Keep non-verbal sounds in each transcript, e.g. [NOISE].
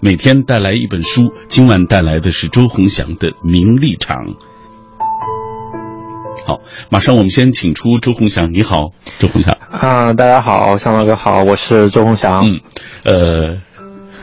每天带来一本书。今晚带来的是周鸿祥的《名利场》。好，马上我们先请出周鸿祥。你好，周鸿祥。啊，大家好，向老哥好，我是周鸿祥。嗯，呃。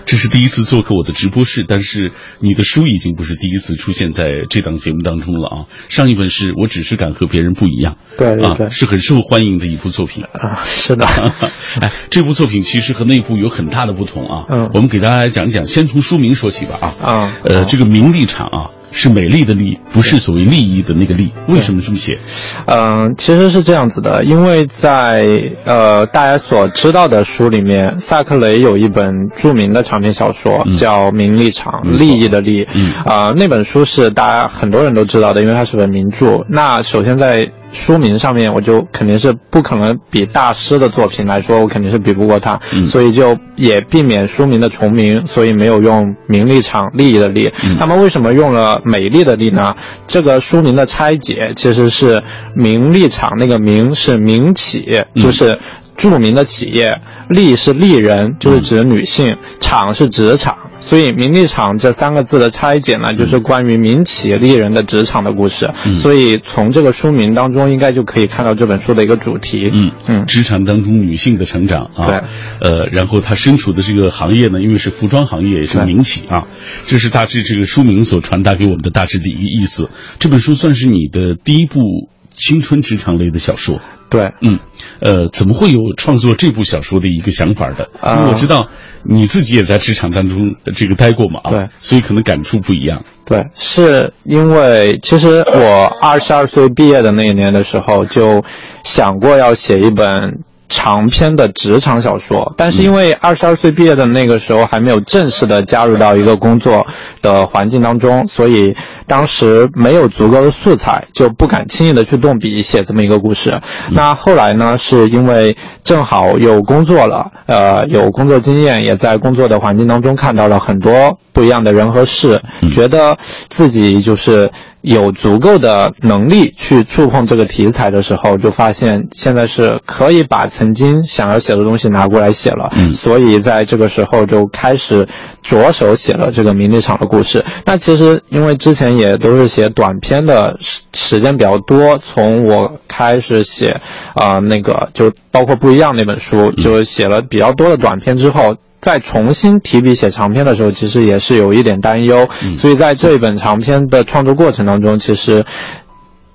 这是第一次做客我的直播室，但是你的书已经不是第一次出现在这档节目当中了啊！上一本是我只是敢和别人不一样，对对对，是很受欢迎的一部作品啊！是的，[LAUGHS] 哎，这部作品其实和那部有很大的不同啊！嗯，我们给大家来讲一讲，先从书名说起吧啊！啊，呃，这个名利场啊。是美丽的丽，不是所谓利益的那个利。为什么这么写？嗯，其实是这样子的，因为在呃大家所知道的书里面，萨克雷有一本著名的长篇小说叫《名利场》，利益的利。嗯啊，那本书是大家很多人都知道的，因为它是本名著。那首先在书名上面，我就肯定是不可能比大师的作品来说，我肯定是比不过他，所以就也避免书名的重名，所以没有用名利场利益的利。那么为什么用了美丽的丽呢？这个书名的拆解其实是名利场那个名是名企，就是著名的企业，利是利人，就是指女性，厂是职场。所以，名利场这三个字的拆解呢，就是关于民企利人的职场的故事。所以，从这个书名当中，应该就可以看到这本书的一个主题。嗯嗯，职场当中女性的成长啊。对。呃，然后她身处的这个行业呢，因为是服装行业，也是民企啊。这是大致这个书名所传达给我们的大致的一个意思。这本书算是你的第一部青春职场类的小说。对。嗯。呃，怎么会有创作这部小说的一个想法的？因为我知道。你自己也在职场当中这个待过嘛？对，所以可能感触不一样。对，是因为其实我二十二岁毕业的那一年的时候，就想过要写一本。长篇的职场小说，但是因为二十二岁毕业的那个时候还没有正式的加入到一个工作的环境当中，所以当时没有足够的素材，就不敢轻易的去动笔写这么一个故事。那后来呢，是因为正好有工作了，呃，有工作经验，也在工作的环境当中看到了很多不一样的人和事，觉得自己就是。有足够的能力去触碰这个题材的时候，就发现现在是可以把曾经想要写的东西拿过来写了。嗯，所以在这个时候就开始着手写了这个名利场的故事。那其实因为之前也都是写短篇的时时间比较多，从我开始写啊那个就包括不一样那本书，就写了比较多的短篇之后。再重新提笔写长篇的时候，其实也是有一点担忧，所以在这一本长篇的创作过程当中，其实。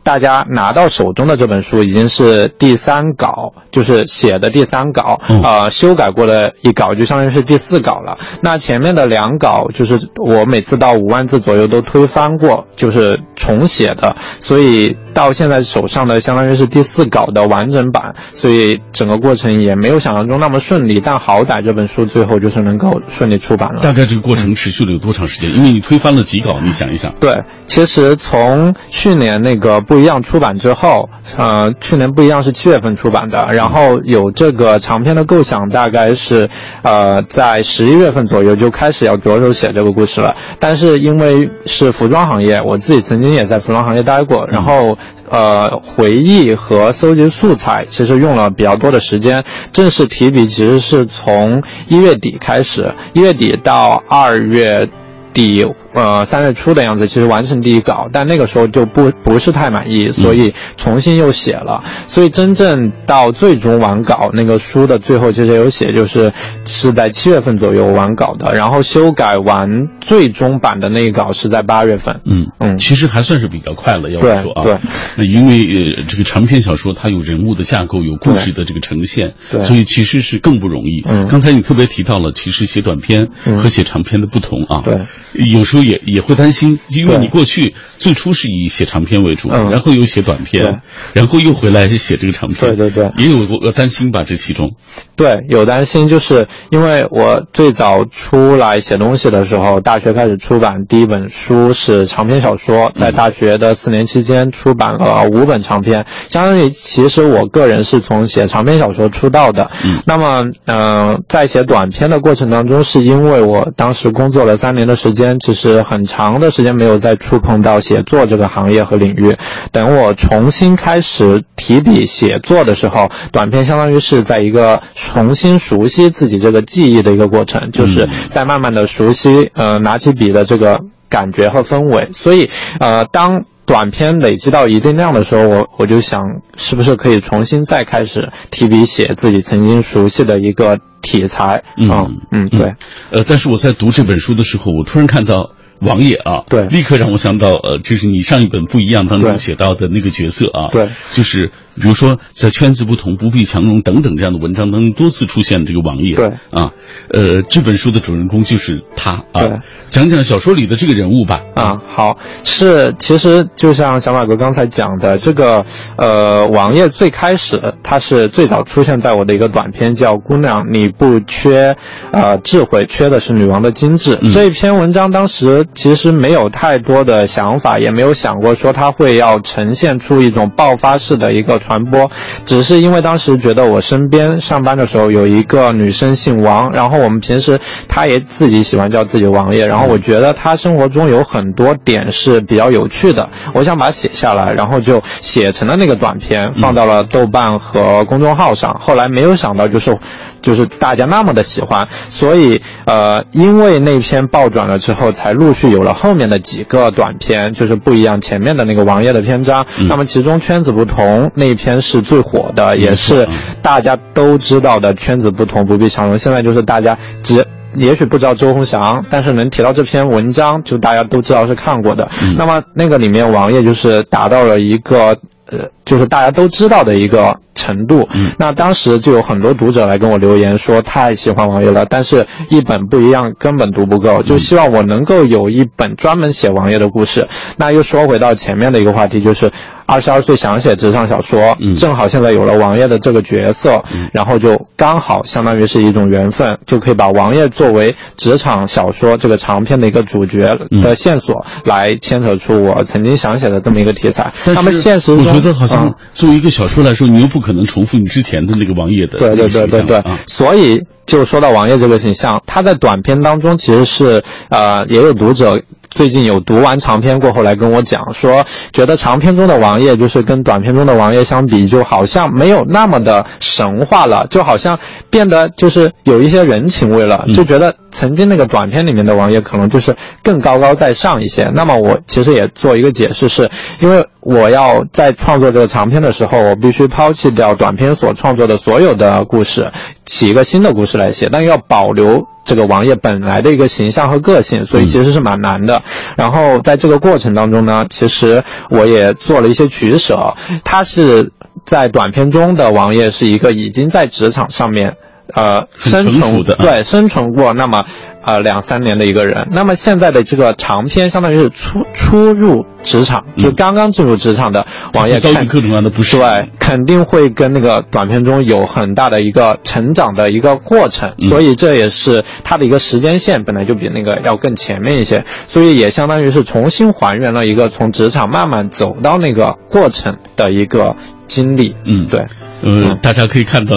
大家拿到手中的这本书已经是第三稿，就是写的第三稿，呃，修改过的一稿，就相当于是第四稿了。那前面的两稿，就是我每次到五万字左右都推翻过，就是重写的，所以到现在手上的相当于是第四稿的完整版，所以整个过程也没有想象中那么顺利，但好歹这本书最后就是能够顺利出版了。大概这个过程持续了有多长时间？因为你推翻了几稿，你想一想。对，其实从去年那个。不一样出版之后，呃，去年不一样是七月份出版的，然后有这个长篇的构想，大概是，呃，在十一月份左右就开始要着手写这个故事了。但是因为是服装行业，我自己曾经也在服装行业待过，然后呃，回忆和搜集素材其实用了比较多的时间。正式提笔其实是从一月底开始，一月底到二月。底呃三月初的样子，其实完成第一稿，但那个时候就不不是太满意，所以重新又写了。所以真正到最终完稿，那个书的最后其实有写，就是是在七月份左右完稿的。然后修改完最终版的那一稿是在八月份。嗯嗯，其实还算是比较快了，要说啊。对，那因为呃这个长篇小说它有人物的架构，有故事的这个呈现，所以其实是更不容易。嗯，刚才你特别提到了，其实写短篇和写长篇的不同啊。对。有时候也也会担心，因为你过去最初是以写长篇为主，然后又写短篇，然后又回来写这个长篇，对对对，也有过担心吧？这其中，对，有担心，就是因为我最早出来写东西的时候，大学开始出版第一本书是长篇小说，在大学的四年期间出版了五本长篇，相当于其实我个人是从写长篇小说出道的。那么，嗯，在写短篇的过程当中，是因为我当时工作了三年的时间，其实。实很长的时间没有再触碰到写作这个行业和领域。等我重新开始提笔写作的时候，短片相当于是在一个重新熟悉自己这个记忆的一个过程，就是在慢慢的熟悉呃拿起笔的这个感觉和氛围。所以呃当。短篇累积到一定量的时候，我我就想，是不是可以重新再开始提笔写自己曾经熟悉的一个题材？嗯嗯，对。呃，但是我在读这本书的时候，我突然看到。王爷啊，对，立刻让我想到，呃，就是你上一本不一样当中写到的那个角色啊，对，就是比如说在圈子不同不必强融等等这样的文章当中多次出现这个王爷，对，啊，呃，这本书的主人公就是他啊，讲讲小说里的这个人物吧，啊，好，是其实就像小马哥刚才讲的，这个呃，王爷最开始他是最早出现在我的一个短篇叫《姑娘你不缺呃智慧，缺的是女王的精致》这一篇文章当时。其实没有太多的想法，也没有想过说它会要呈现出一种爆发式的一个传播，只是因为当时觉得我身边上班的时候有一个女生姓王，然后我们平时她也自己喜欢叫自己王爷，然后我觉得她生活中有很多点是比较有趣的，我想把它写下来，然后就写成了那个短片，放到了豆瓣和公众号上。后来没有想到就是。就是大家那么的喜欢，所以呃，因为那篇爆转了之后，才陆续有了后面的几个短篇，就是不一样前面的那个王爷的篇章。那么其中圈子不同那一篇是最火的，也是大家都知道的圈子不同不必强融。现在就是大家只也许不知道周鸿祥，但是能提到这篇文章，就大家都知道是看过的。那么那个里面王爷就是达到了一个。呃，就是大家都知道的一个程度。那当时就有很多读者来跟我留言说，太喜欢王爷了，但是一本不一样根本读不够，就希望我能够有一本专门写王爷的故事。那又说回到前面的一个话题，就是。二十二岁想写职场小说，正好现在有了王爷的这个角色，然后就刚好相当于是一种缘分，就可以把王爷作为职场小说这个长篇的一个主角的线索，来牵扯出我曾经想写的这么一个题材。那么现实我觉得好像作为一个小说来说，你又不可能重复你之前的那个王爷的对对对对对，所以就说到王爷这个形象，他在短片当中其实是呃也有读者。最近有读完长篇过后来跟我讲说，觉得长篇中的王爷就是跟短篇中的王爷相比，就好像没有那么的神话了，就好像变得就是有一些人情味了，就觉得曾经那个短片里面的王爷可能就是更高高在上一些。那么我其实也做一个解释，是因为我要在创作这个长篇的时候，我必须抛弃掉短篇所创作的所有的故事，起一个新的故事来写，但要保留。这个王爷本来的一个形象和个性，所以其实是蛮难的。然后在这个过程当中呢，其实我也做了一些取舍。他是在短片中的王爷是一个已经在职场上面，呃，生存对生存过。那么。呃，两三年的一个人，那么现在的这个长篇相当于是初初入职场，就刚刚进入职场的网页，遭遇各种各样的不适，对，肯定会跟那个短片中有很大的一个成长的一个过程，所以这也是它的一个时间线本来就比那个要更前面一些，所以也相当于是重新还原了一个从职场慢慢走到那个过程的一个经历，嗯，对。嗯，大家可以看到，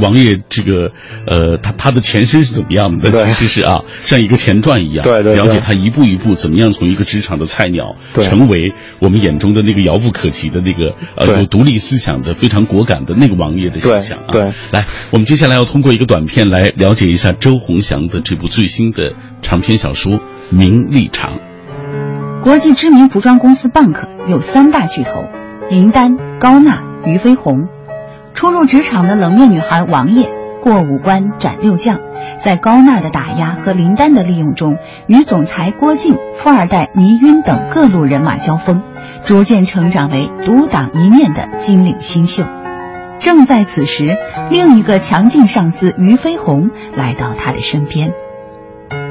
王爷这个，呃，他他的前身是怎么样的？其实是啊，像一个前传一样，对对，了解他一步一步怎么样从一个职场的菜鸟，成为我们眼中的那个遥不可及的那个呃有独立思想的非常果敢的那个王爷的形象啊。对，来，我们接下来要通过一个短片来了解一下周鸿祥的这部最新的长篇小说《名利场》。国际知名服装公司 Bank 有三大巨头：林丹、高娜、俞飞鸿。初入职场的冷面女孩王爷，过五关斩六将，在高娜的打压和林丹的利用中，与总裁郭靖、富二代倪晕等各路人马交锋，逐渐成长为独当一面的金领新秀。正在此时，另一个强劲上司俞飞鸿来到他的身边。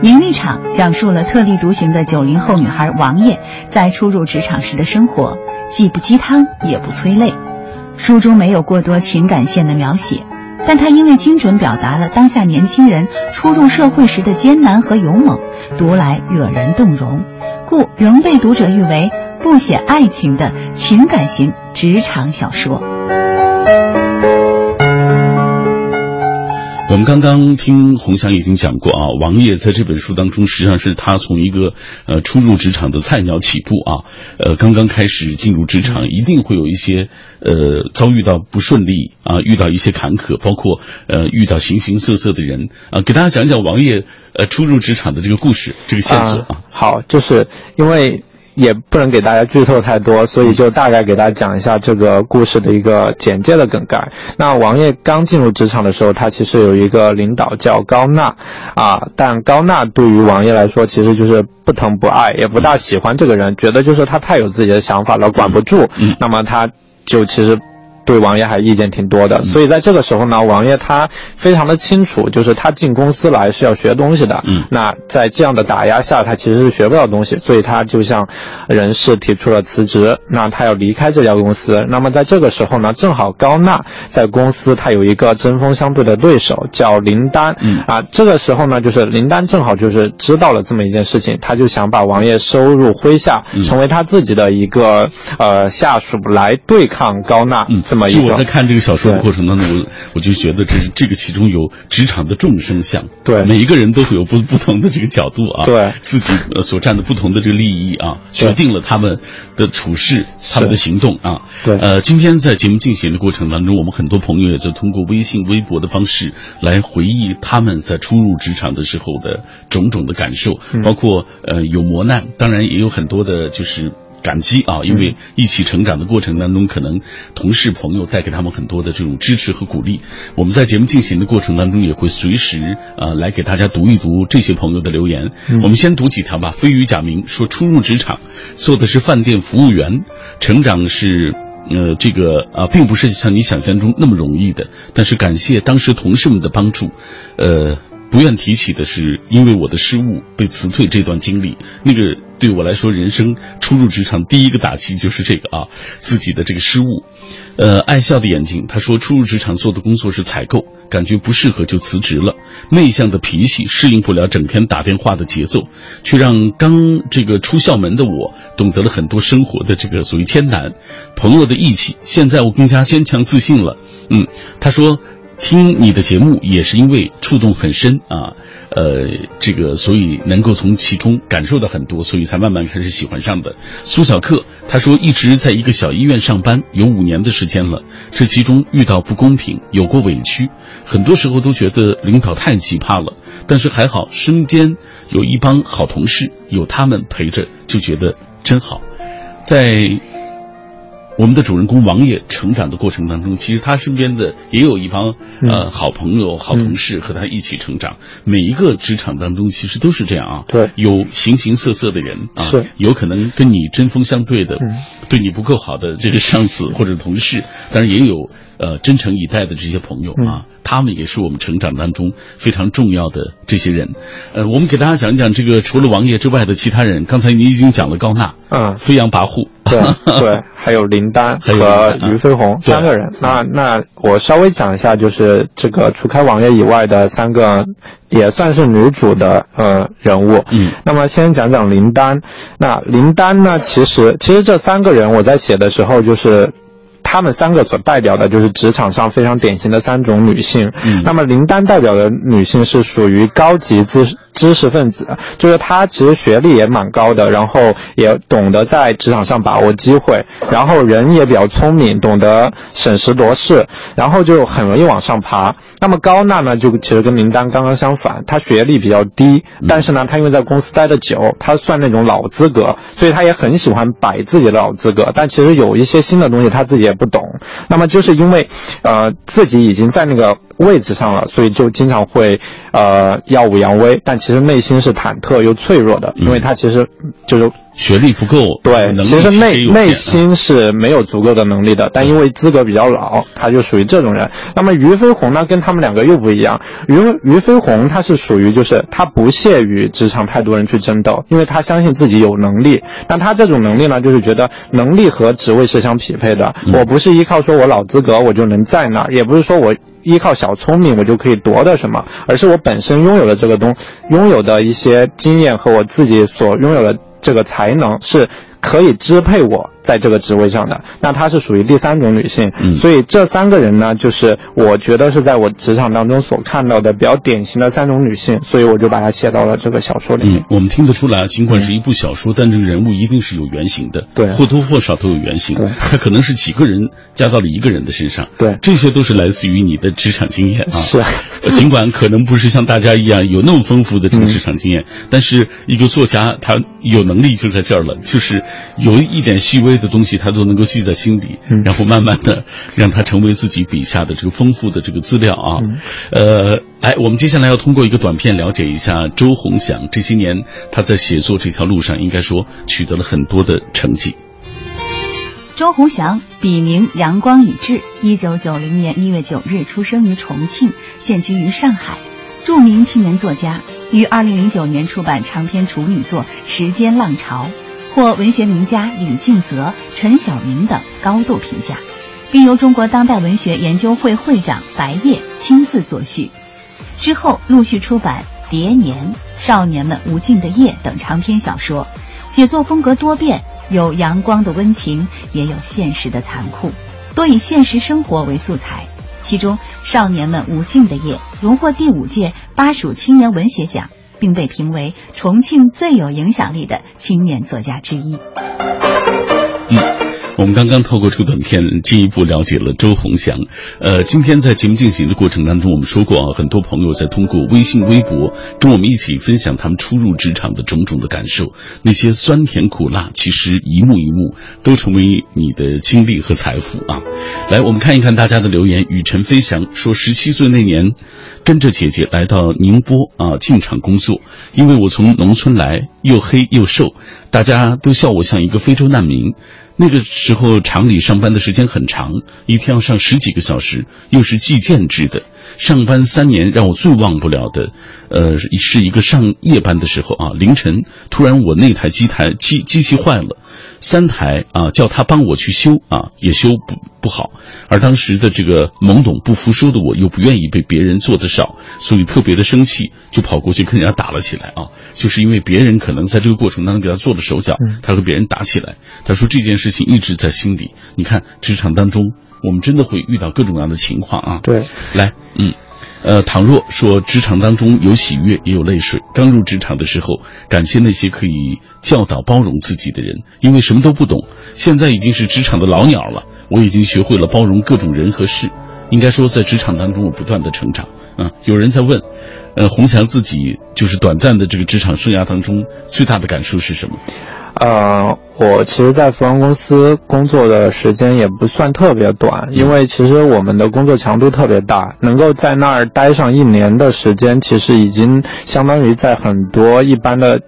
名利场讲述了特立独行的九零后女孩王爷在初入职场时的生活，既不鸡汤也不催泪。书中没有过多情感线的描写，但他因为精准表达了当下年轻人初入社会时的艰难和勇猛，读来惹人动容，故仍被读者誉为不写爱情的情感型职场小说。我们刚刚听洪翔已经讲过啊，王爷在这本书当中，实际上是他从一个呃初入职场的菜鸟起步啊，呃刚刚开始进入职场，一定会有一些呃遭遇到不顺利啊，遇到一些坎坷，包括呃遇到形形色色的人啊，给大家讲讲王爷呃初入职场的这个故事，这个线索啊。好，就是因为。也不能给大家剧透太多，所以就大概给大家讲一下这个故事的一个简介的梗概。那王爷刚进入职场的时候，他其实有一个领导叫高娜，啊，但高娜对于王爷来说，其实就是不疼不爱，也不大喜欢这个人，觉得就是他太有自己的想法了，管不住。那么他就其实。对王爷还意见挺多的，所以在这个时候呢，王爷他非常的清楚，就是他进公司来是要学东西的。嗯，那在这样的打压下，他其实是学不到东西，所以他就向人事提出了辞职。那他要离开这家公司。那么在这个时候呢，正好高娜在公司，他有一个针锋相对的对手叫林丹。嗯，啊，这个时候呢，就是林丹正好就是知道了这么一件事情，他就想把王爷收入麾下，成为他自己的一个呃下属来对抗高娜。嗯。其实我在看这个小说的过程当中，我我就觉得这是这个其中有职场的众生相，对，每一个人都会有不不同的这个角度啊，对，自己所占的不同的这个利益啊，决定了他们的处事，他们的行动啊，对，呃，今天在节目进行的过程当中，我们很多朋友也在通过微信、微博的方式来回忆他们在初入职场的时候的种种的感受，包括呃有磨难，当然也有很多的就是。感激啊，因为一起成长的过程当中，可能同事朋友带给他们很多的这种支持和鼓励。我们在节目进行的过程当中，也会随时啊来给大家读一读这些朋友的留言。我们先读几条吧。飞鱼假名说，初入职场做的是饭店服务员，成长是呃这个啊，并不是像你想象中那么容易的。但是感谢当时同事们的帮助，呃。不愿提起的是，因为我的失误被辞退这段经历，那个对我来说，人生初入职场第一个打击就是这个啊，自己的这个失误。呃，爱笑的眼睛，他说初入职场做的工作是采购，感觉不适合就辞职了。内向的脾气适应不了整天打电话的节奏，却让刚这个出校门的我懂得了很多生活的这个所谓艰难。朋友的义气，现在我更加坚强自信了。嗯，他说。听你的节目也是因为触动很深啊，呃，这个所以能够从其中感受到很多，所以才慢慢开始喜欢上的。苏小克他说一直在一个小医院上班有五年的时间了，这其中遇到不公平，有过委屈，很多时候都觉得领导太奇葩了，但是还好身边有一帮好同事，有他们陪着就觉得真好，在。我们的主人公王爷成长的过程当中，其实他身边的也有一帮呃好朋友、好同事和他一起成长。每一个职场当中，其实都是这样啊。对，有形形色色的人啊，是有可能跟你针锋相对的，对你不够好的这个上司 [LAUGHS] 或者同事，当然也有呃真诚以待的这些朋友啊。他们也是我们成长当中非常重要的这些人，呃，我们给大家讲一讲这个除了王爷之外的其他人。刚才你已经讲了高娜，啊，飞扬跋扈，[LAUGHS] 对 [LAUGHS] 对，还有林丹和俞飞鸿三个人。那那我稍微讲一下，就是这个除开王爷以外的三个也算是女主的呃人物。嗯，那么先讲讲林丹。那林丹呢，其实其实这三个人我在写的时候就是。他们三个所代表的就是职场上非常典型的三种女性。嗯，那么林丹代表的女性是属于高级知知识分子，就是他其实学历也蛮高的，然后也懂得在职场上把握机会，然后人也比较聪明，懂得审时度势，然后就很容易往上爬。那么高娜呢，就其实跟林丹刚刚相反，她学历比较低，但是呢，她因为在公司待的久，她算那种老资格，所以她也很喜欢摆自己的老资格。但其实有一些新的东西，她自己也。不懂，那么就是因为，呃，自己已经在那个位置上了，所以就经常会，呃，耀武扬威，但其实内心是忐忑又脆弱的，因为他其实就是。学历不够，对，其实内内心是没有足够的能力的，但因为资格比较老，他就属于这种人。那么俞飞鸿呢，跟他们两个又不一样。俞俞飞鸿他是属于就是他不屑于职场太多人去争斗，因为他相信自己有能力。那他这种能力呢，就是觉得能力和职位是相匹配的。我不是依靠说我老资格我就能在那儿，也不是说我依靠小聪明我就可以夺得什么，而是我本身拥有的这个东，拥有的一些经验和我自己所拥有的。这个才能是可以支配我在这个职位上的，那她是属于第三种女性。所以这三个人呢，就是我觉得是在我职场当中所看到的比较典型的三种女性，所以我就把它写到了这个小说里面。我们听得出来，尽管是一部小说，但这个人物一定是有原型的，对，或多或少都有原型。对他 [LAUGHS] 可能是几个人加到了一个人的身上，对，这些都是来自于你的职场经验啊。是，尽管可能不是像大家一样有那么丰富的这个职场经验，但是一个作家他有能力就在这儿了，就是有一点细微的东西他都能够记在心里，然后慢慢的 [LAUGHS] 让他成为自己笔下的这个丰富的这个资料啊。呃，哎，我们接下来要通过一个短片了解一下周鸿祥这些年他在写作这条路上应该说取得了很多的成绩。周鸿祥，笔名阳光已至，一九九零年一月九日出生于重庆，现居于上海，著名青年作家，于二零零九年出版长篇处女作《时间浪潮》，获文学名家李敬泽、陈晓明等高度评价，并由中国当代文学研究会会长白夜亲自作序。之后陆续出版《蝶年》《少年们无尽的夜》等长篇小说，写作风格多变。有阳光的温情，也有现实的残酷，多以现实生活为素材。其中，《少年们无尽的夜》荣获第五届巴蜀青年文学奖，并被评为重庆最有影响力的青年作家之一。我们刚刚透过这个短片进一步了解了周鸿祥。呃，今天在节目进行的过程当中，我们说过啊，很多朋友在通过微信、微博跟我们一起分享他们初入职场的种种的感受，那些酸甜苦辣，其实一幕一幕都成为你的经历和财富啊。来，我们看一看大家的留言。雨辰飞翔说，十七岁那年，跟着姐姐来到宁波啊进厂工作，因为我从农村来，又黑又瘦，大家都笑我像一个非洲难民。那个时候厂里上班的时间很长，一天要上十几个小时，又是计件制的。上班三年让我最忘不了的，呃，是一个上夜班的时候啊，凌晨突然我那台机台机机器坏了。三台啊，叫他帮我去修啊，也修不不好。而当时的这个懵懂不服输的我，又不愿意被别人做的少，所以特别的生气，就跑过去跟人家打了起来啊。就是因为别人可能在这个过程当中给他做了手脚，他和别人打起来。他说这件事情一直在心底。你看职场当中，我们真的会遇到各种各样的情况啊。对，来，嗯。呃，倘若说职场当中有喜悦，也有泪水。刚入职场的时候，感谢那些可以教导、包容自己的人，因为什么都不懂。现在已经是职场的老鸟了，我已经学会了包容各种人和事。应该说，在职场当中，我不断的成长。啊，有人在问，呃，洪强自己就是短暂的这个职场生涯当中，最大的感受是什么？呃，我其实，在服装公司工作的时间也不算特别短，因为其实我们的工作强度特别大，能够在那儿待上一年的时间，其实已经相当于在很多一般的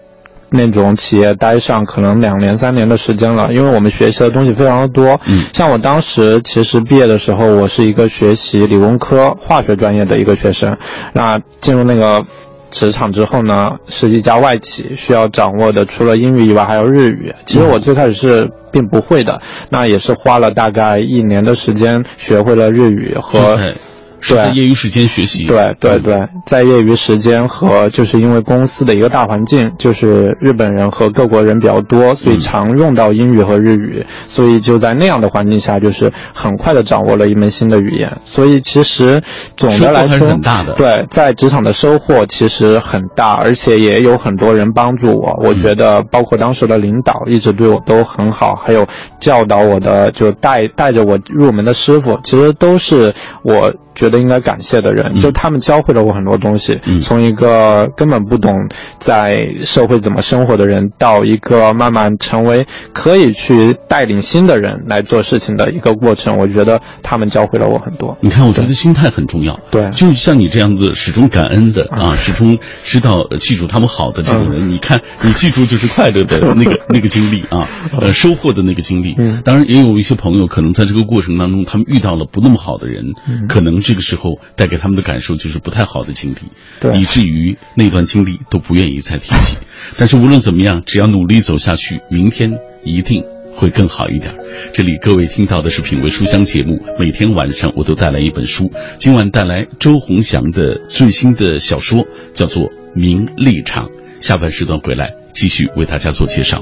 那种企业待上可能两年、三年的时间了。因为我们学习的东西非常的多，嗯，像我当时其实毕业的时候，我是一个学习理工科化学专业的一个学生，那进入那个。职场之后呢，是一家外企，需要掌握的除了英语以外，还有日语。其实我最开始是并不会的，那也是花了大概一年的时间学会了日语和。是在业余时间学习，对对对，在业余时间和就是因为公司的一个大环境，就是日本人和各国人比较多，所以常用到英语和日语，所以就在那样的环境下，就是很快的掌握了一门新的语言。所以其实总的来说，很大的。对，在职场的收获其实很大，而且也有很多人帮助我。我觉得包括当时的领导一直对我都很好，还有教导我的就带带着我入门的师傅，其实都是我。觉得应该感谢的人，就他们教会了我很多东西。从一个根本不懂在社会怎么生活的人，到一个慢慢成为可以去带领新的人来做事情的一个过程，我觉得他们教会了我很多。你看，我觉得心态很重要。对，就像你这样子始终感恩的啊，始终知道记住他们好的这种人，你看你记住就是快乐的 [LAUGHS] 那个那个经历啊，呃，收获的那个经历。当然，也有一些朋友可能在这个过程当中，他们遇到了不那么好的人，可能。这个时候带给他们的感受就是不太好的经历，以至于那段经历都不愿意再提起。[LAUGHS] 但是无论怎么样，只要努力走下去，明天一定会更好一点。这里各位听到的是品味书香节目，每天晚上我都带来一本书，今晚带来周鸿祥的最新的小说，叫做《名利场》。《下半时段回来继续为大家做介绍。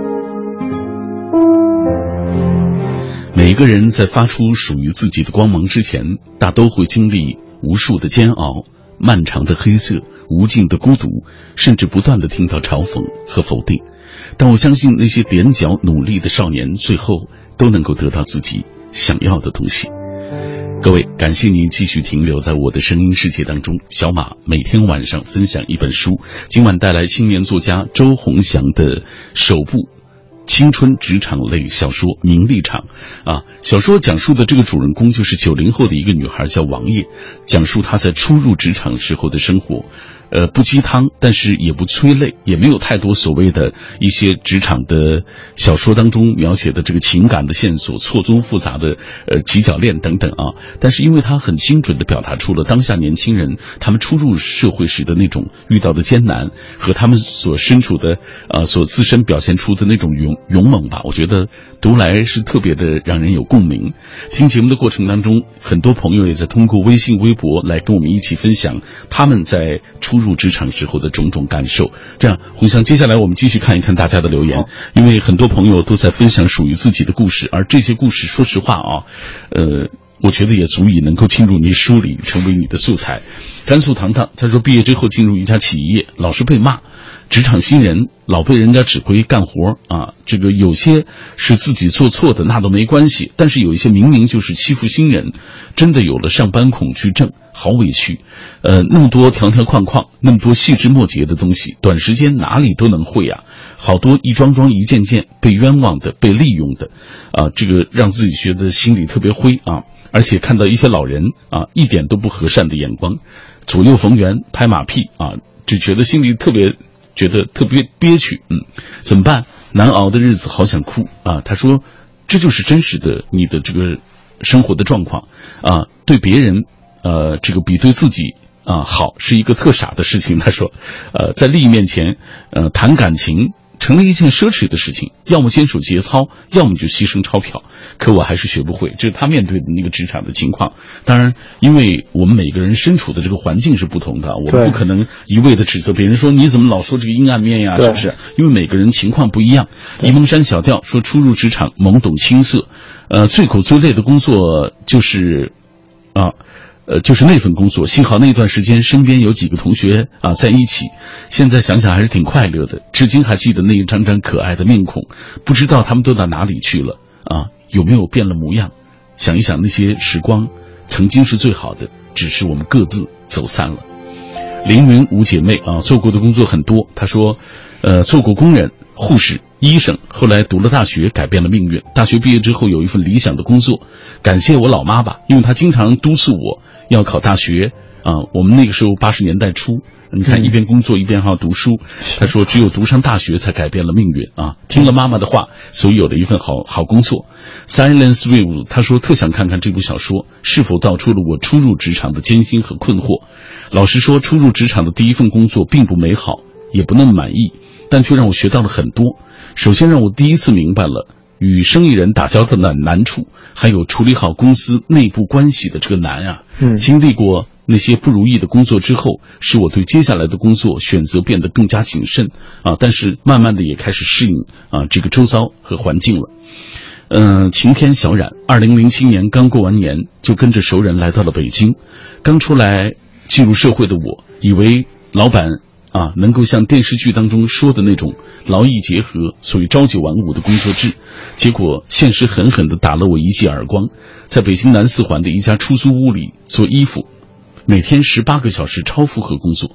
每一个人在发出属于自己的光芒之前，大都会经历无数的煎熬、漫长的黑色、无尽的孤独，甚至不断的听到嘲讽和否定。但我相信那些踮脚努力的少年，最后都能够得到自己想要的东西。各位，感谢您继续停留在我的声音世界当中。小马每天晚上分享一本书，今晚带来青年作家周鸿祥的首部。青春职场类小说《名利场》，啊，小说讲述的这个主人公就是九零后的一个女孩，叫王烨，讲述她在初入职场时候的生活。呃，不鸡汤，但是也不催泪，也没有太多所谓的一些职场的小说当中描写的这个情感的线索错综复杂的呃几角恋等等啊。但是因为他很精准的表达出了当下年轻人他们初入社会时的那种遇到的艰难和他们所身处的啊所自身表现出的那种勇勇猛吧，我觉得读来是特别的让人有共鸣。听节目的过程当中，很多朋友也在通过微信、微博来跟我们一起分享他们在初。入职场时候的种种感受，这样，红香，接下来我们继续看一看大家的留言，因为很多朋友都在分享属于自己的故事，而这些故事，说实话啊，呃，我觉得也足以能够进入你书里，成为你的素材。甘肃糖糖他说，毕业之后进入一家企业，老是被骂。职场新人老被人家指挥干活啊，这个有些是自己做错的，那都没关系。但是有一些明明就是欺负新人，真的有了上班恐惧症，好委屈。呃，那么多条条框框，那么多细枝末节的东西，短时间哪里都能会啊？好多一桩桩、一件件被冤枉的、被利用的，啊，这个让自己觉得心里特别灰啊。而且看到一些老人啊，一点都不和善的眼光，左右逢源、拍马屁啊，就觉得心里特别。觉得特别憋屈，嗯，怎么办？难熬的日子，好想哭啊！他说，这就是真实的你的这个生活的状况啊。对别人，呃，这个比对自己啊好是一个特傻的事情。他说，呃，在利益面前，呃，谈感情。成了一件奢侈的事情，要么坚守节操，要么就牺牲钞票。可我还是学不会，这是他面对的那个职场的情况。当然，因为我们每个人身处的这个环境是不同的，我们不可能一味的指责别人说你怎么老说这个阴暗面呀，是不是？因为每个人情况不一样。沂蒙山小调说，初入职场懵懂青涩，呃，最苦最累的工作就是，啊。呃，呃就是那份工作，幸好那段时间身边有几个同学啊在一起，现在想想还是挺快乐的，至今还记得那一张张可爱的面孔，不知道他们都到哪里去了啊？有没有变了模样？想一想那些时光，曾经是最好的，只是我们各自走散了。凌云五姐妹啊，做过的工作很多。她说，呃，做过工人、护士、医生，后来读了大学，改变了命运。大学毕业之后有一份理想的工作，感谢我老妈吧，因为她经常督促我。要考大学啊！我们那个时候八十年代初，你看一边工作一边还要读书。他说，只有读上大学才改变了命运啊！听了妈妈的话，所以有了一份好好工作。Silence Wave，他说特想看看这部小说是否道出了我初入职场的艰辛和困惑。老实说，初入职场的第一份工作并不美好，也不那么满意，但却让我学到了很多。首先，让我第一次明白了。与生意人打交道的难处，还有处理好公司内部关系的这个难啊。嗯，经历过那些不如意的工作之后，使我对接下来的工作选择变得更加谨慎啊。但是慢慢的也开始适应啊这个周遭和环境了。嗯，晴天小冉，二零零七年刚过完年，就跟着熟人来到了北京。刚出来进入社会的我，以为老板。啊，能够像电视剧当中说的那种劳逸结合，所谓朝九晚五的工作制，结果现实狠狠地打了我一记耳光。在北京南四环的一家出租屋里做衣服，每天十八个小时超负荷工作。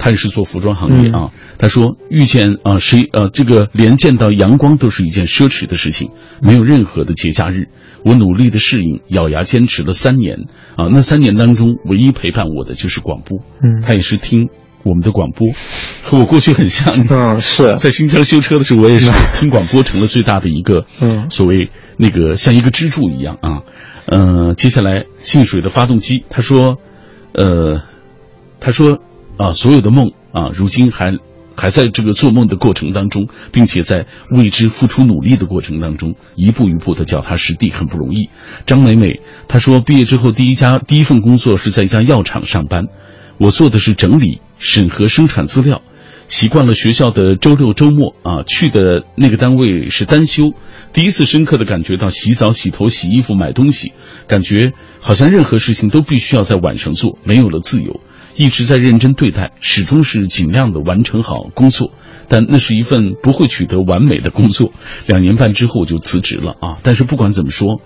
他也是做服装行业啊。他说遇见啊谁呃这个连见到阳光都是一件奢侈的事情，没有任何的节假日。我努力的适应，咬牙坚持了三年啊。那三年当中，唯一陪伴我的就是广播。嗯，他也是听。我们的广播，和我过去很像。嗯，是在新疆修车的时候，我也是 [LAUGHS] 听广播成了最大的一个，嗯，所谓那个像一个支柱一样啊。嗯，接下来信水的发动机，他说，呃，他说啊，所有的梦啊，如今还还在这个做梦的过程当中，并且在为之付出努力的过程当中，一步一步的脚踏实地，很不容易。张美美她说，毕业之后第一家第一份工作是在一家药厂上班，我做的是整理、审核生产资料。习惯了学校的周六周末啊，去的那个单位是单休，第一次深刻的感觉到洗澡、洗头、洗衣服、买东西，感觉好像任何事情都必须要在晚上做，没有了自由。一直在认真对待，始终是尽量的完成好工作，但那是一份不会取得完美的工作。两年半之后我就辞职了啊！但是不管怎么说，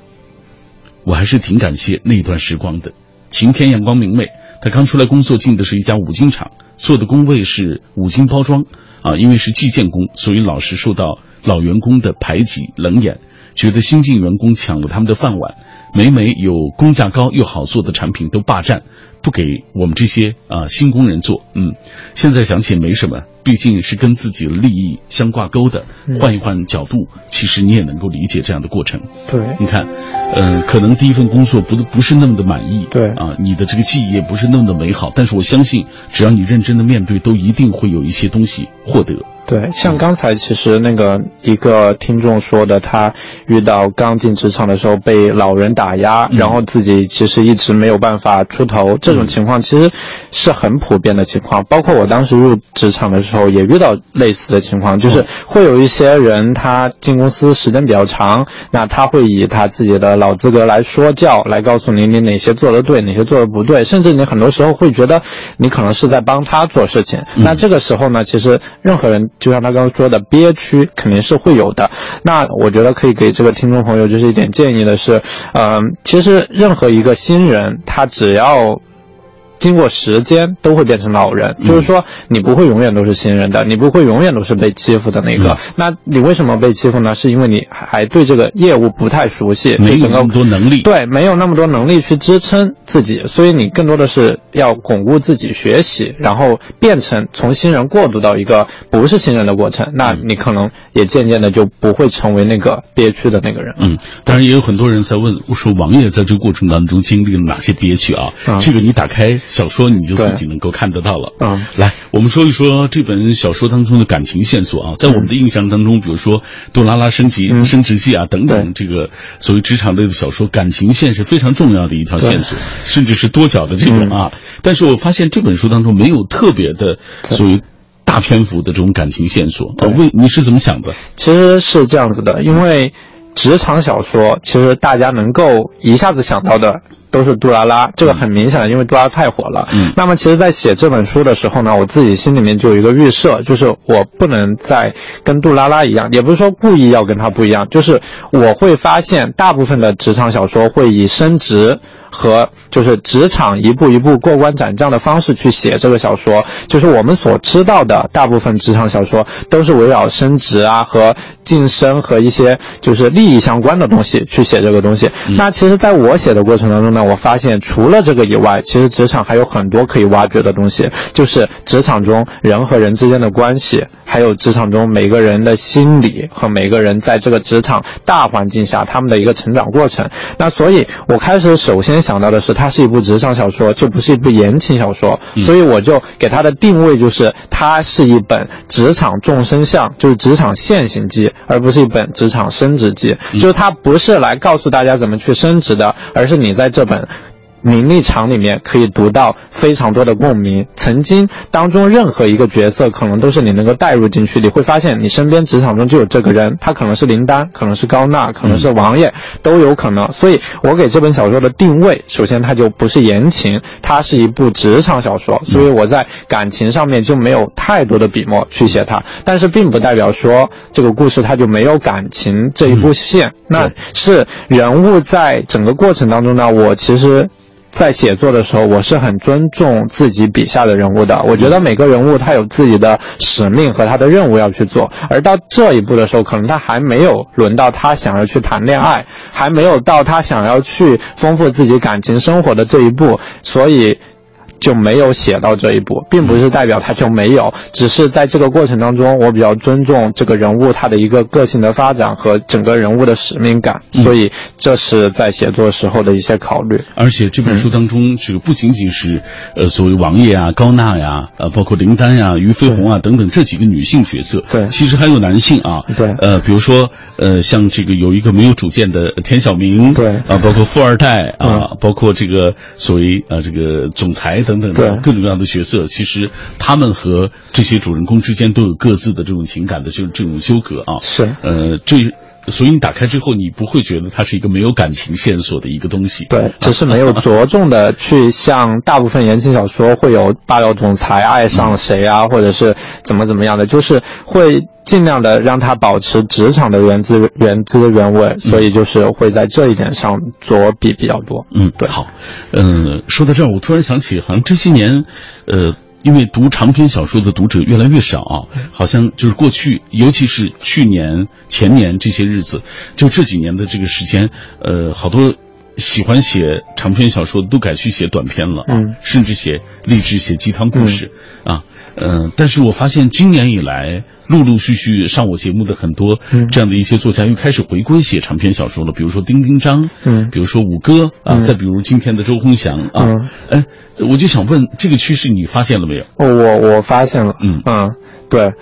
我还是挺感谢那段时光的。晴天阳光明媚，他刚出来工作进的是一家五金厂。做的工位是五金包装，啊，因为是计件工，所以老是受到老员工的排挤冷眼，觉得新进员工抢了他们的饭碗，每每有工价高又好做的产品都霸占，不给我们这些啊新工人做。嗯，现在想起没什么，毕竟是跟自己的利益相挂钩的。换一换角度，其实你也能够理解这样的过程。对，你看，嗯，可能第一份工作不不是那么的满意。对啊，你的这个记忆也不是那么的美好，但是我相信，只要你认真的面对，都一定会有一些东西获得。对，像刚才其实那个一个听众说的，他遇到刚进职场的时候被老人打压，然后自己其实一直没有办法出头，这种情况其实是很普遍的情况。包括我当时入职场的时候也遇到类似的情况，就是会有一些人他进公司时间比较长，那他会以他自己的老资格来说教，来告诉你你哪些做的对，哪些做的不对，甚至你很多时候会觉得你可能是在帮他做事情。那这个时候呢，其实任何人。就像他刚刚说的，憋屈肯定是会有的。那我觉得可以给这个听众朋友就是一点建议的是，嗯，其实任何一个新人，他只要。经过时间都会变成老人，就是说你不会永远都是新人的，你不会永远都是被欺负的那个。那你为什么被欺负呢？是因为你还对这个业务不太熟悉，没有那么多能力。对，没有那么多能力去支撑自己，所以你更多的是要巩固自己学习，然后变成从新人过渡到一个不是新人的过程。那你可能也渐渐的就不会成为那个憋屈的那个人。嗯，当然也有很多人在问，说王爷在这个过程当中经历了哪些憋屈啊？这个你打开。小说你就自己能够看得到了。嗯，来，我们说一说这本小说当中的感情线索啊。在我们的印象当中，比如说《杜拉拉升级升职记》啊等等，这个所谓职场类的小说，感情线是非常重要的一条线索，甚至是多角的这种啊。但是我发现这本书当中没有特别的所谓大篇幅的这种感情线索。为你是怎么想的？其实是这样子的，因为职场小说其实大家能够一下子想到的。都是杜拉拉，这个很明显的，因为杜拉拉太火了。嗯，那么其实，在写这本书的时候呢，我自己心里面就有一个预设，就是我不能再跟杜拉拉一样，也不是说故意要跟他不一样，就是我会发现，大部分的职场小说会以升职。和就是职场一步一步过关斩将的方式去写这个小说，就是我们所知道的大部分职场小说都是围绕升职啊和晋升和一些就是利益相关的东西去写这个东西。那其实，在我写的过程当中呢，我发现除了这个以外，其实职场还有很多可以挖掘的东西，就是职场中人和人之间的关系，还有职场中每个人的心理和每个人在这个职场大环境下他们的一个成长过程。那所以，我开始首先。想到的是，它是一部职场小说，就不是一部言情小说，所以我就给它的定位就是，它是一本职场众生相，就是职场现行记，而不是一本职场升职记。就是它不是来告诉大家怎么去升职的，而是你在这本。名利场里面可以读到非常多的共鸣，曾经当中任何一个角色可能都是你能够带入进去，你会发现你身边职场中就有这个人，他可能是林丹，可能是高娜，可能是王爷，都有可能。所以我给这本小说的定位，首先它就不是言情，它是一部职场小说，所以我在感情上面就没有太多的笔墨去写它，但是并不代表说这个故事它就没有感情这一部线，那是人物在整个过程当中呢，我其实。在写作的时候，我是很尊重自己笔下的人物的。我觉得每个人物他有自己的使命和他的任务要去做，而到这一步的时候，可能他还没有轮到他想要去谈恋爱，还没有到他想要去丰富自己感情生活的这一步，所以。就没有写到这一步，并不是代表他就没有，只是在这个过程当中，我比较尊重这个人物他的一个个性的发展和整个人物的使命感，所以这是在写作时候的一些考虑。而且这本书当中，这个不仅仅是呃所谓王爷啊、高娜呀，呃包括林丹呀、俞飞鸿啊等等这几个女性角色，对，其实还有男性啊，对，呃比如说呃像这个有一个没有主见的田晓明，对，啊包括富二代啊，包括这个所谓呃这个总裁等等的各种各样的角色，其实他们和这些主人公之间都有各自的这种情感的就这种纠葛啊，是，呃这。所以你打开之后，你不会觉得它是一个没有感情线索的一个东西。对，只是没有着重的去像大部分言情小说会有霸道总裁爱上谁啊，或者是怎么怎么样的，就是会尽量的让它保持职场的原汁原汁原味。所以就是会在这一点上着笔比较多。嗯，对。好，嗯，说到这儿，我突然想起，好像这些年，呃。因为读长篇小说的读者越来越少啊，好像就是过去，尤其是去年、前年这些日子，就这几年的这个时间，呃，好多喜欢写长篇小说的都改去写短篇了啊，甚至写励志、写鸡汤故事啊。嗯，但是我发现今年以来，陆陆续续上我节目的很多这样的一些作家又开始回归写长篇小说了，比如说丁丁章，嗯，比如说五哥啊，再比如今天的周鸿祥啊，哎，我就想问，这个趋势你发现了没有？我我发现了，嗯。嗯，对。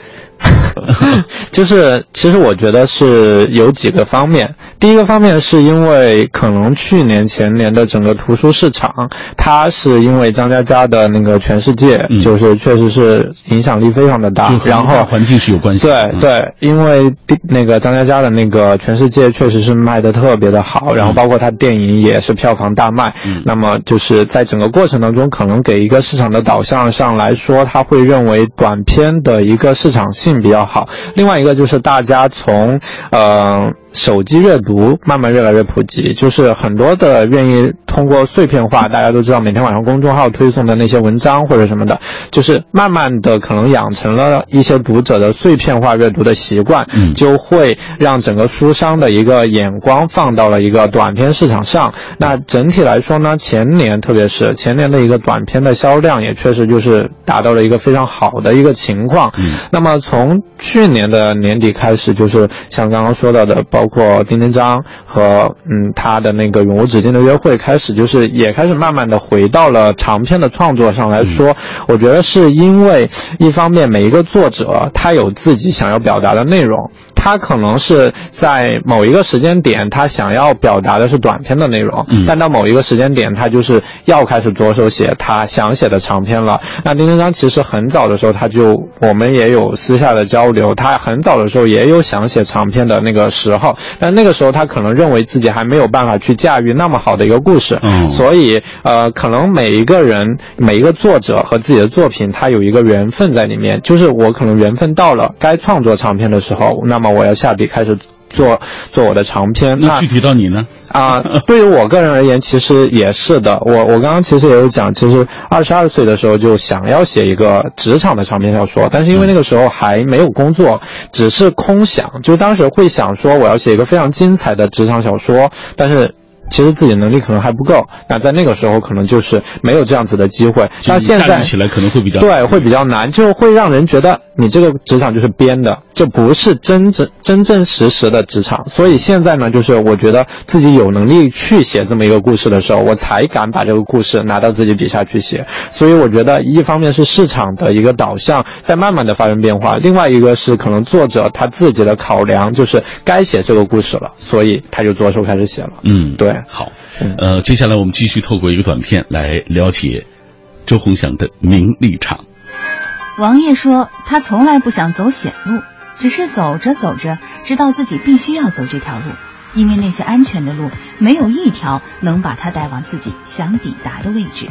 [LAUGHS] 就是，其实我觉得是有几个方面。第一个方面是因为可能去年前年的整个图书市场，它是因为张嘉佳的那个全世界，就是确实是影响力非常的大。然后环境是有关系。对对，因为那个张嘉佳的那个全世界确实是卖的特别的好，然后包括他电影也是票房大卖。那么就是在整个过程当中，可能给一个市场的导向上来说，他会认为短片的一个市场性。比较好，另外一个就是大家从，呃。手机阅读慢慢越来越普及，就是很多的愿意通过碎片化，大家都知道每天晚上公众号推送的那些文章或者什么的，就是慢慢的可能养成了一些读者的碎片化阅读的习惯，就会让整个书商的一个眼光放到了一个短篇市场上。那整体来说呢，前年特别是前年的一个短片的销量也确实就是达到了一个非常好的一个情况。那么从去年的年底开始，就是像刚刚说到的包括丁丁章和嗯他的那个永无止境的约会开始，就是也开始慢慢的回到了长篇的创作上来说，我觉得是因为一方面每一个作者他有自己想要表达的内容，他可能是在某一个时间点他想要表达的是短篇的内容，但到某一个时间点他就是要开始着手写他想写的长篇了。那丁丁章其实很早的时候他就我们也有私下的交流，他很早的时候也有想写长篇的那个时候。但那个时候，他可能认为自己还没有办法去驾驭那么好的一个故事，所以呃，可能每一个人、每一个作者和自己的作品，他有一个缘分在里面。就是我可能缘分到了，该创作长篇的时候，那么我要下笔开始。做做我的长篇，那具体到你呢？啊，对于我个人而言，其实也是的。我我刚刚其实也有讲，其实二十二岁的时候就想要写一个职场的长篇小说，但是因为那个时候还没有工作，只是空想，就当时会想说我要写一个非常精彩的职场小说，但是。其实自己能力可能还不够，那在那个时候可能就是没有这样子的机会。那现在起来可能会比较对，会比较难，就会让人觉得你这个职场就是编的，就不是真正真真实实的职场。所以现在呢，就是我觉得自己有能力去写这么一个故事的时候，我才敢把这个故事拿到自己笔下去写。所以我觉得一方面是市场的一个导向在慢慢的发生变化，另外一个是可能作者他自己的考量，就是该写这个故事了，所以他就着手开始写了。嗯，对。好，呃，接下来我们继续透过一个短片来了解周鸿祥的名利场。王爷说他从来不想走险路，只是走着走着，知道自己必须要走这条路，因为那些安全的路没有一条能把他带往自己想抵达的位置。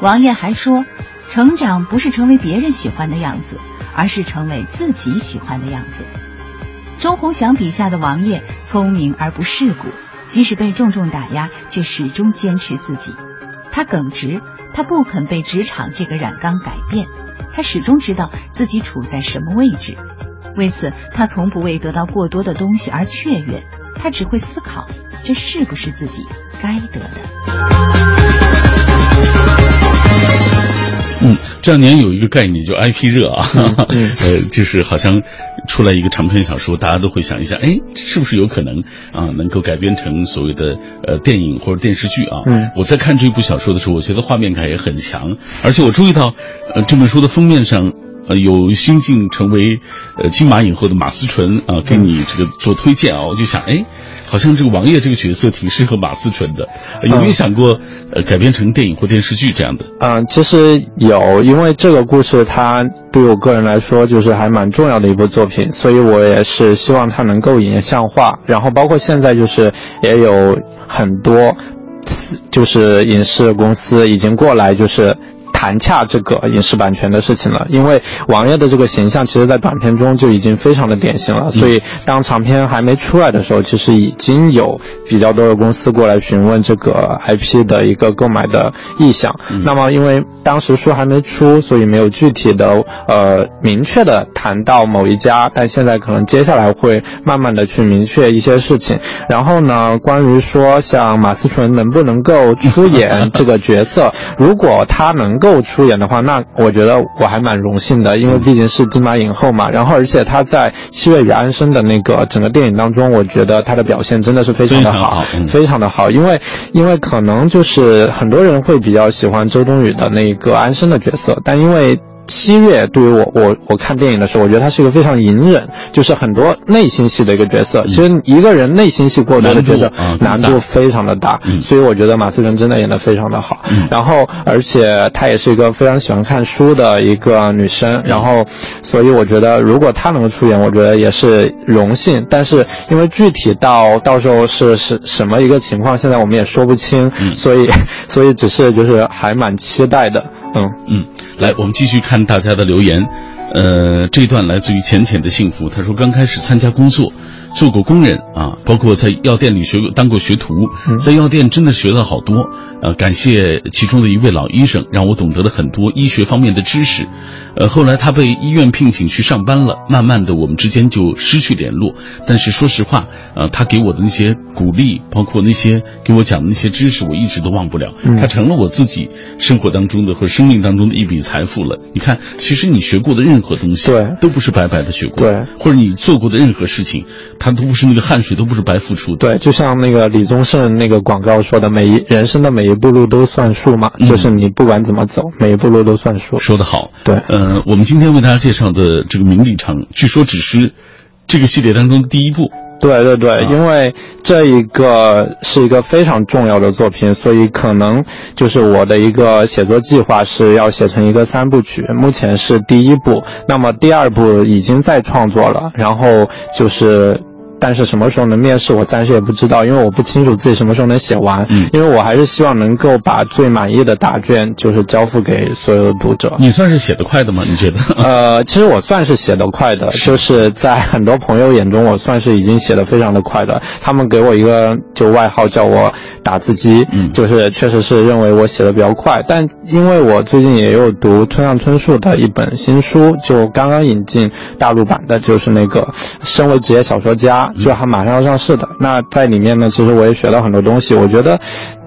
王爷还说，成长不是成为别人喜欢的样子，而是成为自己喜欢的样子。周鸿祥笔下的王爷聪明而不世故。即使被重重打压，却始终坚持自己。他耿直，他不肯被职场这个染缸改变。他始终知道自己处在什么位置，为此他从不为得到过多的东西而雀跃。他只会思考，这是不是自己该得的。嗯，这两年有一个概念就 IP 热啊，[LAUGHS] 呃，就是好像出来一个长篇小说，大家都会想一下，哎，是不是有可能啊，能够改编成所谓的呃电影或者电视剧啊？嗯，我在看这部小说的时候，我觉得画面感也很强，而且我注意到，呃，这本书的封面上。呃，有新晋成为呃金马影后的马思纯啊，给你这个做推荐啊，我就想，哎，好像这个王爷这个角色挺适合马思纯的，有没有想过呃改编成电影或电视剧这样的？嗯，其实有，因为这个故事它对我个人来说就是还蛮重要的一部作品，所以我也是希望它能够影像化，然后包括现在就是也有很多就是影视公司已经过来就是。谈洽这个影视版权的事情了，因为王爷的这个形象，其实在短片中就已经非常的典型了，所以当长片还没出来的时候，其实已经有比较多的公司过来询问这个 IP 的一个购买的意向。那么，因为当时书还没出，所以没有具体的呃明确的谈到某一家，但现在可能接下来会慢慢的去明确一些事情。然后呢，关于说像马思纯能不能够出演这个角色，[LAUGHS] 如果他能够。出演的话，那我觉得我还蛮荣幸的，因为毕竟是金马影后嘛。然后，而且她在《七月与安生》的那个整个电影当中，我觉得她的表现真的是非常的好，非常的好。因为，因为可能就是很多人会比较喜欢周冬雨的那个安生的角色，但因为。七月对于我，我我看电影的时候，我觉得他是一个非常隐忍，就是很多内心戏的一个角色。其实一个人内心戏过多的角色，难度非常的大。所以我觉得马思纯真的演得非常的好。然后，而且她也是一个非常喜欢看书的一个女生。然后，所以我觉得如果她能够出演，我觉得也是荣幸。但是因为具体到到时候是是什么一个情况，现在我们也说不清。所以，[LAUGHS] 所以只是就是还蛮期待的。嗯嗯。来，我们继续看大家的留言。呃，这段来自于浅浅的幸福，他说刚开始参加工作。做过工人啊，包括在药店里学过，当过学徒，在药店真的学了好多。呃，感谢其中的一位老医生，让我懂得了很多医学方面的知识。呃，后来他被医院聘请去上班了，慢慢的我们之间就失去联络。但是说实话，呃，他给我的那些鼓励，包括那些给我讲的那些知识，我一直都忘不了。他成了我自己生活当中的或者生命当中的一笔财富了。你看，其实你学过的任何东西，对，都不是白白的学过，对，或者你做过的任何事情。他都不是那个汗水，都不是白付出的。对，就像那个李宗盛那个广告说的，每一人生的每一步路都算数嘛，就是你不管怎么走，每一步路都算数。说得好。对，呃，我们今天为大家介绍的这个《名利场》，据说只是这个系列当中的第一部。对对对，因为这一个是一个非常重要的作品，所以可能就是我的一个写作计划是要写成一个三部曲，目前是第一部，那么第二部已经在创作了，然后就是。但是什么时候能面试，我暂时也不知道，因为我不清楚自己什么时候能写完。嗯，因为我还是希望能够把最满意的答卷就是交付给所有的读者。你算是写得快的吗？你觉得？呃，其实我算是写得快的，[LAUGHS] 就是在很多朋友眼中，我算是已经写得非常的快的。他们给我一个就外号叫我打字机，嗯，就是确实是认为我写的比较快。但因为我最近也有读村上春树的一本新书，就刚刚引进大陆版的，就是那个身为职业小说家。就还马上要上市的，那在里面呢，其实我也学到很多东西。我觉得，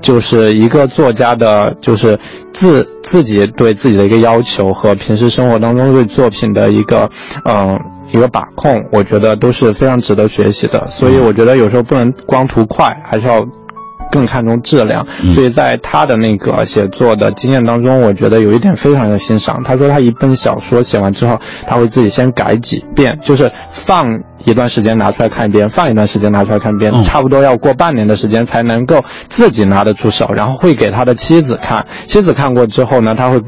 就是一个作家的，就是自自己对自己的一个要求和平时生活当中对作品的一个，嗯，一个把控，我觉得都是非常值得学习的。所以我觉得有时候不能光图快，还是要。更看重质量，所以在他的那个写作的经验当中，我觉得有一点非常的欣赏。他说他一本小说写完之后，他会自己先改几遍，就是放一段时间拿出来看一遍，放一段时间拿出来看一遍，差不多要过半年的时间才能够自己拿得出手，然后会给他的妻子看。妻子看过之后呢，他会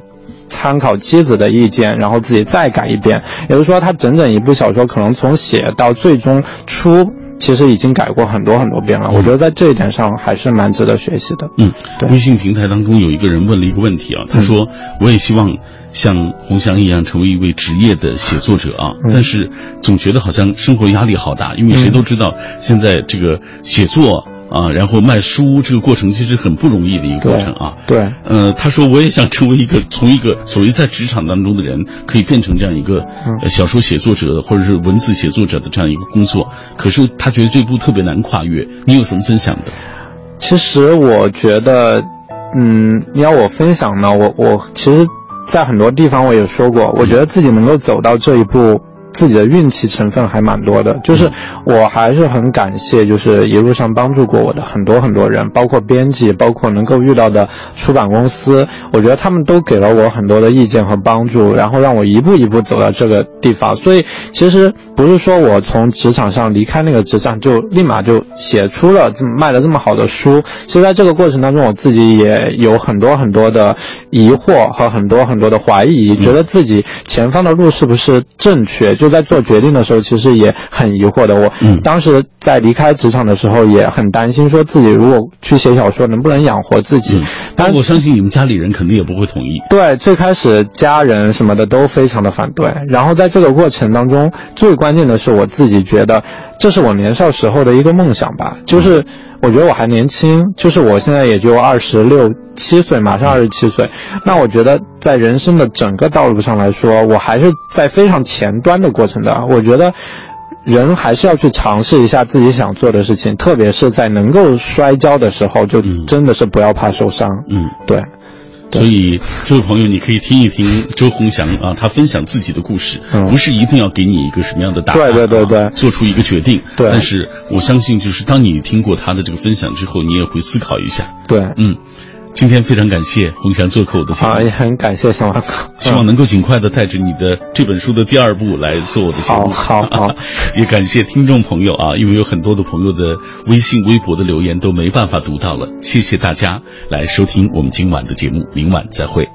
参考妻子的意见，然后自己再改一遍。也就是说，他整整一部小说可能从写到最终出。其实已经改过很多很多遍了，我觉得在这一点上还是蛮值得学习的。嗯，对。微信平台当中有一个人问了一个问题啊，他说：“我也希望像洪翔一样成为一位职业的写作者啊，但是总觉得好像生活压力好大，因为谁都知道现在这个写作。”啊，然后卖书这个过程其实很不容易的一个过程啊。对，呃，他说我也想成为一个 [LAUGHS] 从一个所谓在职场当中的人，可以变成这样一个小说写作者或者是文字写作者的这样一个工作。可是他觉得这步特别难跨越。你有什么分享的？其实我觉得，嗯，你要我分享呢，我我其实。在很多地方我也说过，我觉得自己能够走到这一步。自己的运气成分还蛮多的，就是我还是很感谢，就是一路上帮助过我的很多很多人，包括编辑，包括能够遇到的出版公司，我觉得他们都给了我很多的意见和帮助，然后让我一步一步走到这个地方。所以其实不是说我从职场上离开那个职场就立马就写出了这么卖了这么好的书，其实在这个过程当中，我自己也有很多很多的疑惑和很多很多的怀疑，觉得自己前方的路是不是正确。就在做决定的时候，其实也很疑惑的。我当时在离开职场的时候，也很担心，说自己如果去写小说，能不能养活自己？但我相信你们家里人肯定也不会同意。对，最开始家人什么的都非常的反对。然后在这个过程当中，最关键的是我自己觉得，这是我年少时候的一个梦想吧，就是。我觉得我还年轻，就是我现在也就二十六七岁，马上二十七岁。那我觉得在人生的整个道路上来说，我还是在非常前端的过程的。我觉得，人还是要去尝试一下自己想做的事情，特别是在能够摔跤的时候，就真的是不要怕受伤。嗯，对。所以，这位朋友，你可以听一听周鸿祥啊，他分享自己的故事，不是一定要给你一个什么样的答案，对对对对，做出一个决定。对，但是我相信，就是当你听过他的这个分享之后，你也会思考一下。对，嗯。今天非常感谢洪翔做客我的节目，啊，也很感谢小马哥，希望能够尽快的带着你的这本书的第二部来做我的节目。好，好，[LAUGHS] 也感谢听众朋友啊，因为有很多的朋友的微信、微博的留言都没办法读到了，谢谢大家来收听我们今晚的节目，明晚再会。